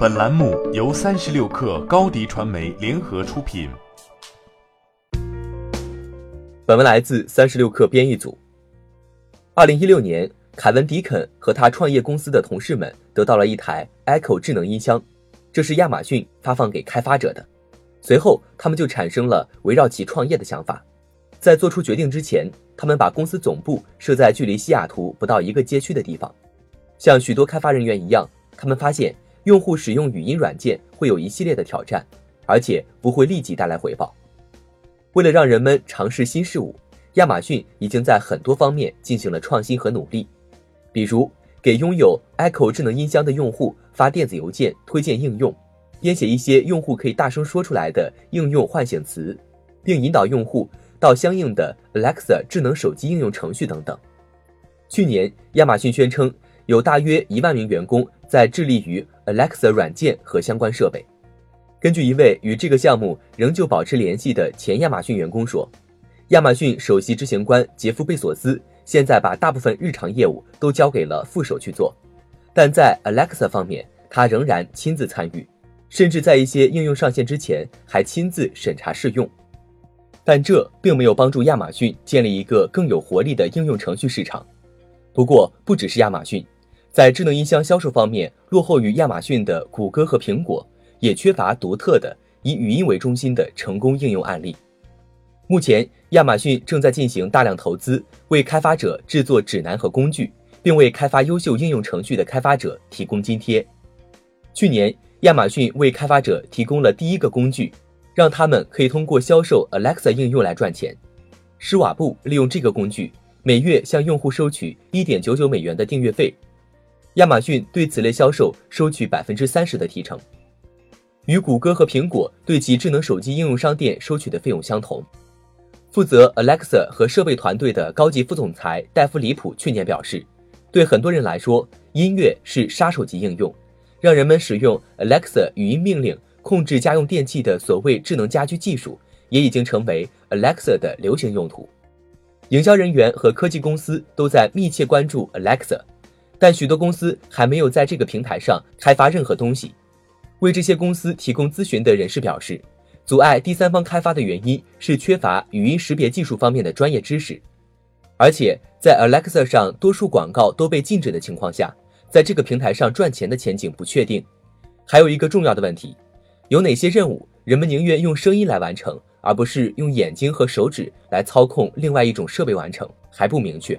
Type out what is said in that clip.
本栏目由三十六氪高低传媒联合出品。本文来自三十六氪编译组。二零一六年，凯文·迪肯和他创业公司的同事们得到了一台 Echo 智能音箱，这是亚马逊发放给开发者的。随后，他们就产生了围绕其创业的想法。在做出决定之前，他们把公司总部设在距离西雅图不到一个街区的地方。像许多开发人员一样，他们发现用户使用语音软件会有一系列的挑战，而且不会立即带来回报。为了让人们尝试新事物，亚马逊已经在很多方面进行了创新和努力，比如给拥有 Echo 智能音箱的用户发电子邮件推荐应用，编写一些用户可以大声说出来的应用唤醒词，并引导用户到相应的 Alexa 智能手机应用程序等等。去年，亚马逊宣称。有大约一万名员工在致力于 Alexa 软件和相关设备。根据一位与这个项目仍旧保持联系的前亚马逊员工说，亚马逊首席执行官杰夫·贝索斯现在把大部分日常业务都交给了副手去做，但在 Alexa 方面，他仍然亲自参与，甚至在一些应用上线之前还亲自审查试用。但这并没有帮助亚马逊建立一个更有活力的应用程序市场。不过，不只是亚马逊。在智能音箱销售方面，落后于亚马逊的谷歌和苹果，也缺乏独特的以语音为中心的成功应用案例。目前，亚马逊正在进行大量投资，为开发者制作指南和工具，并为开发优秀应用程序的开发者提供津贴。去年，亚马逊为开发者提供了第一个工具，让他们可以通过销售 Alexa 应用来赚钱。施瓦布利用这个工具，每月向用户收取一点九九美元的订阅费。亚马逊对此类销售收取百分之三十的提成，与谷歌和苹果对其智能手机应用商店收取的费用相同。负责 Alexa 和设备团队的高级副总裁戴夫·里普去年表示，对很多人来说，音乐是杀手级应用，让人们使用 Alexa 语音命令控制家用电器的所谓智能家居技术，也已经成为 Alexa 的流行用途。营销人员和科技公司都在密切关注 Alexa。但许多公司还没有在这个平台上开发任何东西。为这些公司提供咨询的人士表示，阻碍第三方开发的原因是缺乏语音识别技术方面的专业知识，而且在 Alexa 上多数广告都被禁止的情况下，在这个平台上赚钱的前景不确定。还有一个重要的问题：有哪些任务人们宁愿用声音来完成，而不是用眼睛和手指来操控另外一种设备完成，还不明确。